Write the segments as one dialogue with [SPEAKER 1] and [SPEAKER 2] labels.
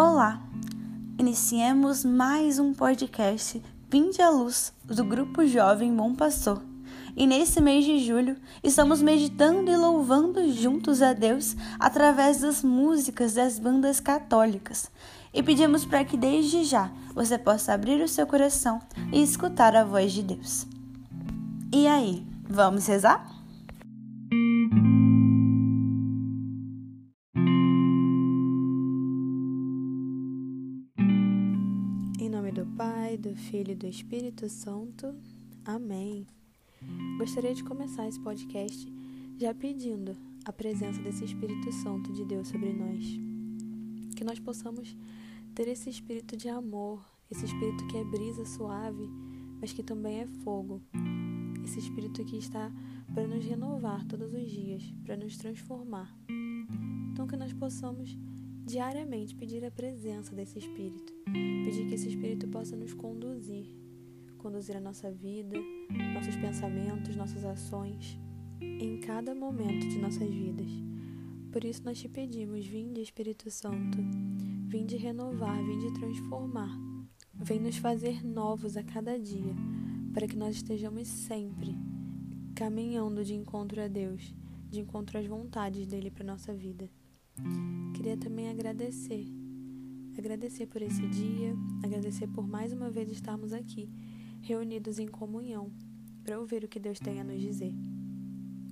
[SPEAKER 1] Olá! Iniciemos mais um podcast Vinde à Luz do Grupo Jovem Bom Pastor. E nesse mês de julho, estamos meditando e louvando juntos a Deus através das músicas das bandas católicas. E pedimos para que desde já você possa abrir o seu coração e escutar a voz de Deus. E aí, vamos rezar?
[SPEAKER 2] Do Filho e do Espírito Santo. Amém. Gostaria de começar esse podcast já pedindo a presença desse Espírito Santo de Deus sobre nós. Que nós possamos ter esse espírito de amor, esse espírito que é brisa suave, mas que também é fogo. Esse espírito que está para nos renovar todos os dias, para nos transformar. Então, que nós possamos diariamente pedir a presença desse Espírito, pedir que esse Espírito possa nos conduzir, conduzir a nossa vida, nossos pensamentos, nossas ações, em cada momento de nossas vidas. Por isso nós te pedimos, vinde Espírito Santo, vinde renovar, vinde transformar, vem nos fazer novos a cada dia, para que nós estejamos sempre caminhando de encontro a Deus, de encontro às vontades dele para nossa vida. Queria também agradecer. Agradecer por esse dia, agradecer por mais uma vez estarmos aqui, reunidos em comunhão, para ouvir o que Deus tem a nos dizer.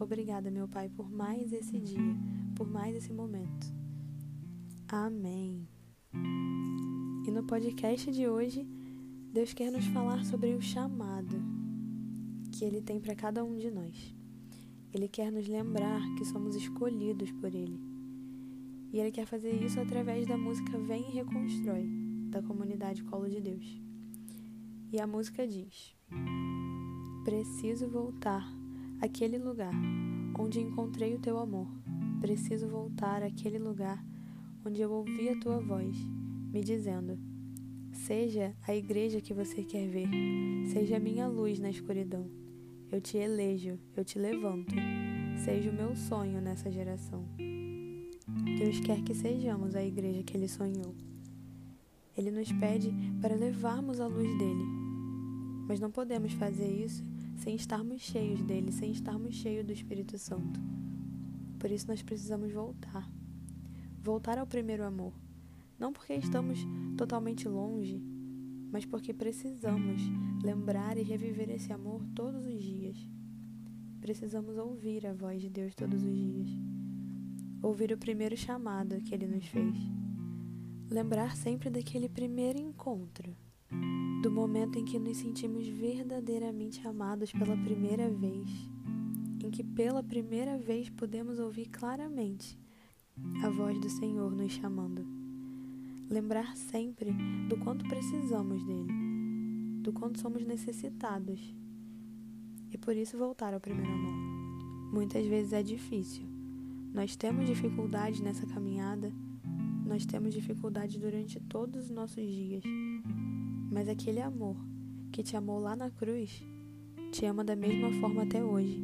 [SPEAKER 2] Obrigada, meu Pai, por mais esse dia, por mais esse momento. Amém. E no podcast de hoje, Deus quer nos falar sobre o chamado que Ele tem para cada um de nós. Ele quer nos lembrar que somos escolhidos por Ele e ele quer fazer isso através da música Vem e Reconstrói, da comunidade Colo de Deus. E a música diz: Preciso voltar àquele lugar onde encontrei o teu amor. Preciso voltar àquele lugar onde eu ouvi a tua voz, me dizendo: Seja a igreja que você quer ver, seja a minha luz na escuridão. Eu te elejo, eu te levanto. Seja o meu sonho nessa geração. Deus quer que sejamos a igreja que Ele sonhou. Ele nos pede para levarmos a luz dele, mas não podemos fazer isso sem estarmos cheios dele, sem estarmos cheios do Espírito Santo. Por isso nós precisamos voltar. Voltar ao primeiro amor. Não porque estamos totalmente longe, mas porque precisamos lembrar e reviver esse amor todos os dias. Precisamos ouvir a voz de Deus todos os dias ouvir o primeiro chamado que ele nos fez. Lembrar sempre daquele primeiro encontro, do momento em que nos sentimos verdadeiramente amados pela primeira vez, em que pela primeira vez podemos ouvir claramente a voz do Senhor nos chamando. Lembrar sempre do quanto precisamos dele, do quanto somos necessitados. E por isso voltar ao primeiro amor. Muitas vezes é difícil, nós temos dificuldades nessa caminhada, nós temos dificuldades durante todos os nossos dias, mas aquele amor que te amou lá na cruz te ama da mesma forma até hoje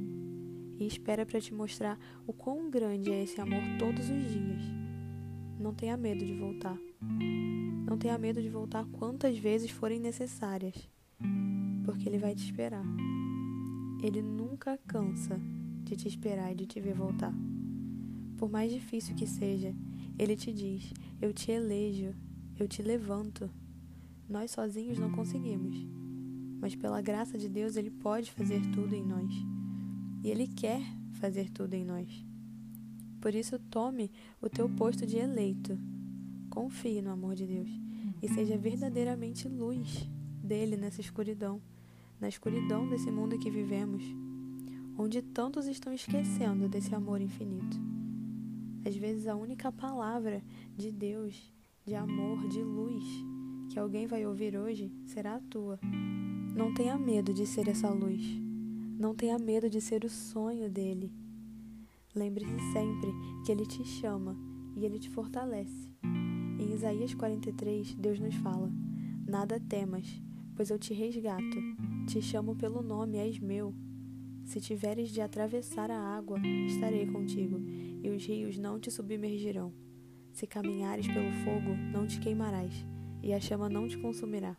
[SPEAKER 2] e espera para te mostrar o quão grande é esse amor todos os dias. Não tenha medo de voltar. Não tenha medo de voltar quantas vezes forem necessárias, porque Ele vai te esperar. Ele nunca cansa de te esperar e de te ver voltar. Por mais difícil que seja, ele te diz: Eu te elejo, eu te levanto. Nós sozinhos não conseguimos, mas pela graça de Deus ele pode fazer tudo em nós. E ele quer fazer tudo em nós. Por isso, tome o teu posto de eleito. Confie no amor de Deus e seja verdadeiramente luz dele nessa escuridão, na escuridão desse mundo que vivemos, onde tantos estão esquecendo desse amor infinito. Às vezes a única palavra de Deus, de amor, de luz que alguém vai ouvir hoje será a tua. Não tenha medo de ser essa luz. Não tenha medo de ser o sonho dele. Lembre-se sempre que ele te chama e ele te fortalece. Em Isaías 43, Deus nos fala: Nada temas, pois eu te resgato. Te chamo pelo nome, és meu. Se tiveres de atravessar a água, estarei contigo, e os rios não te submergirão. Se caminhares pelo fogo, não te queimarás, e a chama não te consumirá.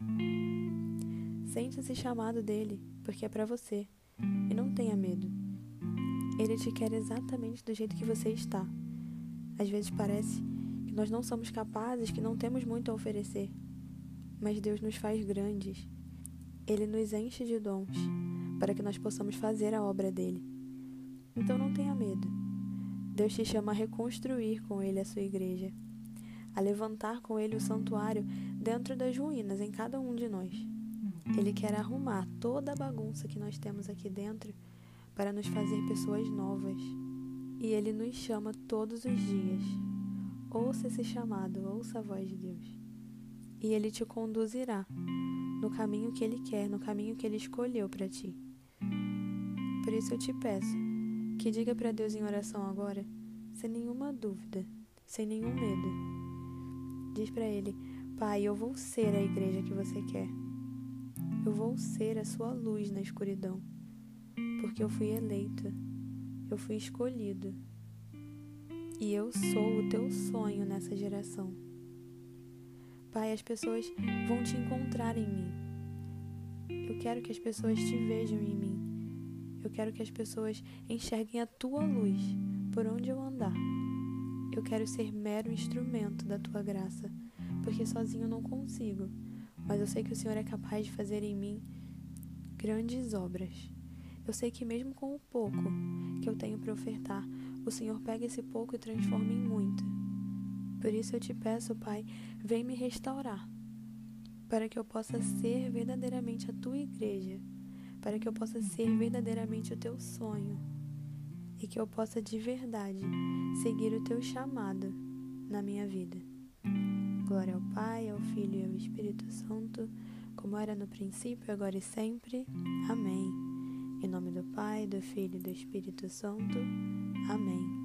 [SPEAKER 2] Sente-se chamado dele, porque é para você, e não tenha medo. Ele te quer exatamente do jeito que você está. Às vezes parece que nós não somos capazes, que não temos muito a oferecer. Mas Deus nos faz grandes. Ele nos enche de dons para que nós possamos fazer a obra dele. Então não tenha medo. Deus te chama a reconstruir com ele a sua igreja, a levantar com ele o santuário dentro das ruínas em cada um de nós. Ele quer arrumar toda a bagunça que nós temos aqui dentro para nos fazer pessoas novas. E ele nos chama todos os dias. Ouça esse chamado, ouça a voz de Deus. E ele te conduzirá no caminho que ele quer, no caminho que ele escolheu para ti. Por isso eu te peço que diga para Deus em oração agora, sem nenhuma dúvida, sem nenhum medo. Diz para ele: Pai, eu vou ser a igreja que você quer. Eu vou ser a sua luz na escuridão, porque eu fui eleito, eu fui escolhido. E eu sou o teu sonho nessa geração. Pai, as pessoas vão te encontrar em mim. Eu quero que as pessoas te vejam em mim. Eu quero que as pessoas enxerguem a tua luz por onde eu andar. Eu quero ser mero instrumento da tua graça, porque sozinho não consigo, mas eu sei que o Senhor é capaz de fazer em mim grandes obras. Eu sei que mesmo com o pouco que eu tenho para ofertar, o Senhor pega esse pouco e transforma em muito. Por isso eu te peço, Pai, vem me restaurar, para que eu possa ser verdadeiramente a tua igreja, para que eu possa ser verdadeiramente o teu sonho e que eu possa de verdade seguir o teu chamado na minha vida. Glória ao Pai, ao Filho e ao Espírito Santo, como era no princípio, agora e sempre. Amém. Em nome do Pai, do Filho e do Espírito Santo. Amém.